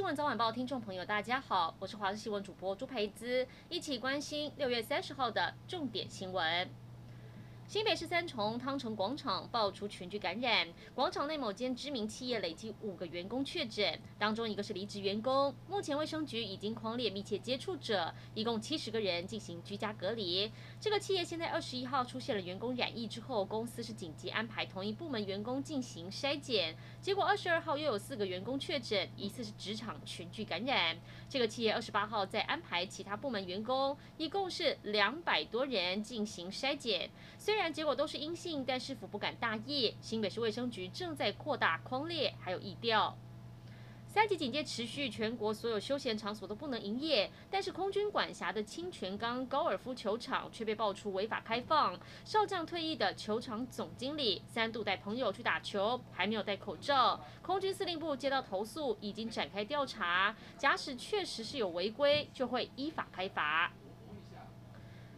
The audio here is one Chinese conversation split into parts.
新闻早晚报听众朋友，大家好，我是华视新闻主播朱培姿，一起关心六月三十号的重点新闻。新北市三重汤城广场爆出群聚感染，广场内某间知名企业累计五个员工确诊，当中一个是离职员工。目前卫生局已经框列密切接触者，一共七十个人进行居家隔离。这个企业现在二十一号出现了员工染疫之后，公司是紧急安排同一部门员工进行筛检，结果二十二号又有四个员工确诊，疑似是职场群聚感染。这个七月二十八号再安排其他部门员工，一共是两百多人进行筛检，虽然。结果都是阴性，但市府不敢大意。新北市卫生局正在扩大框列，还有疫调。三级警戒持续，全国所有休闲场所都不能营业。但是空军管辖的清泉岗高尔夫球场却被爆出违法开放。少将退役的球场总经理三度带朋友去打球，还没有戴口罩。空军司令部接到投诉，已经展开调查。假使确实是有违规，就会依法开罚。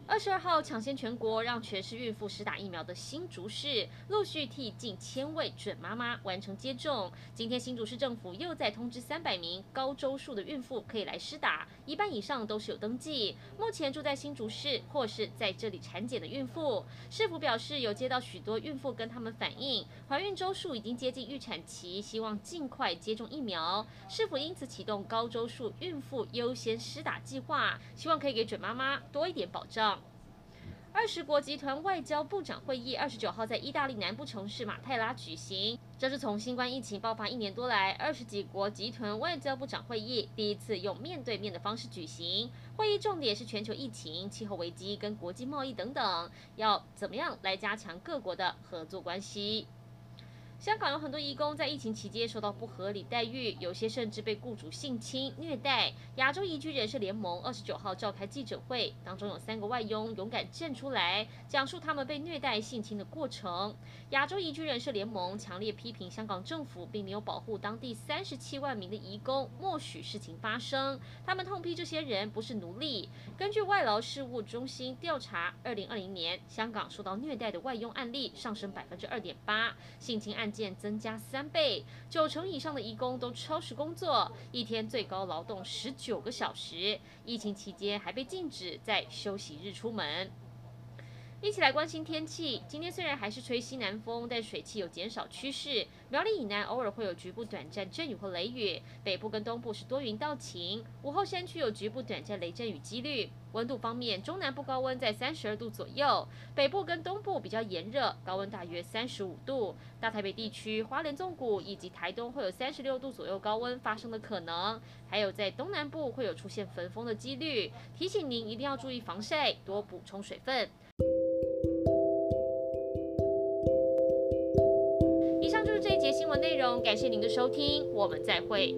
二十二号抢先全国，让全市孕妇施打疫苗的新竹市陆续替近千位准妈妈完成接种。今天新竹市政府又再通知三百名高周数的孕妇可以来施打，一半以上都是有登记。目前住在新竹市或是在这里产检的孕妇，市府表示有接到许多孕妇跟他们反映，怀孕周数已经接近预产期，希望尽快接种疫苗。市府因此启动高周数孕妇优先施打计划，希望可以给准妈妈多一点保障。二十国集团外交部长会议二十九号在意大利南部城市马泰拉举行，这是从新冠疫情爆发一年多来，二十几国集团外交部长会议第一次用面对面的方式举行。会议重点是全球疫情、气候危机跟国际贸易等等，要怎么样来加强各国的合作关系。香港有很多移工在疫情期间受到不合理待遇，有些甚至被雇主性侵虐待。亚洲移居人士联盟二十九号召开记者会，当中有三个外佣勇敢站出来，讲述他们被虐待性侵的过程。亚洲移居人士联盟强烈批评香港政府并没有保护当地三十七万名的移工，默许事情发生。他们痛批这些人不是奴隶。根据外劳事务中心调查，二零二零年香港受到虐待的外佣案例上升百分之二点八，性侵案件增加三倍，九成以上的义工都超时工作，一天最高劳动十九个小时。疫情期间还被禁止在休息日出门。一起来关心天气。今天虽然还是吹西南风，但水汽有减少趋势。苗栗以南偶尔会有局部短暂阵雨或雷雨，北部跟东部是多云到晴。午后山区有局部短暂雷阵雨几率。温度方面，中南部高温在三十二度左右，北部跟东部比较炎热，高温大约三十五度。大台北地区、花莲纵谷以及台东会有三十六度左右高温发生的可能。还有在东南部会有出现焚风的几率，提醒您一定要注意防晒，多补充水分。内容感谢您的收听我们再会。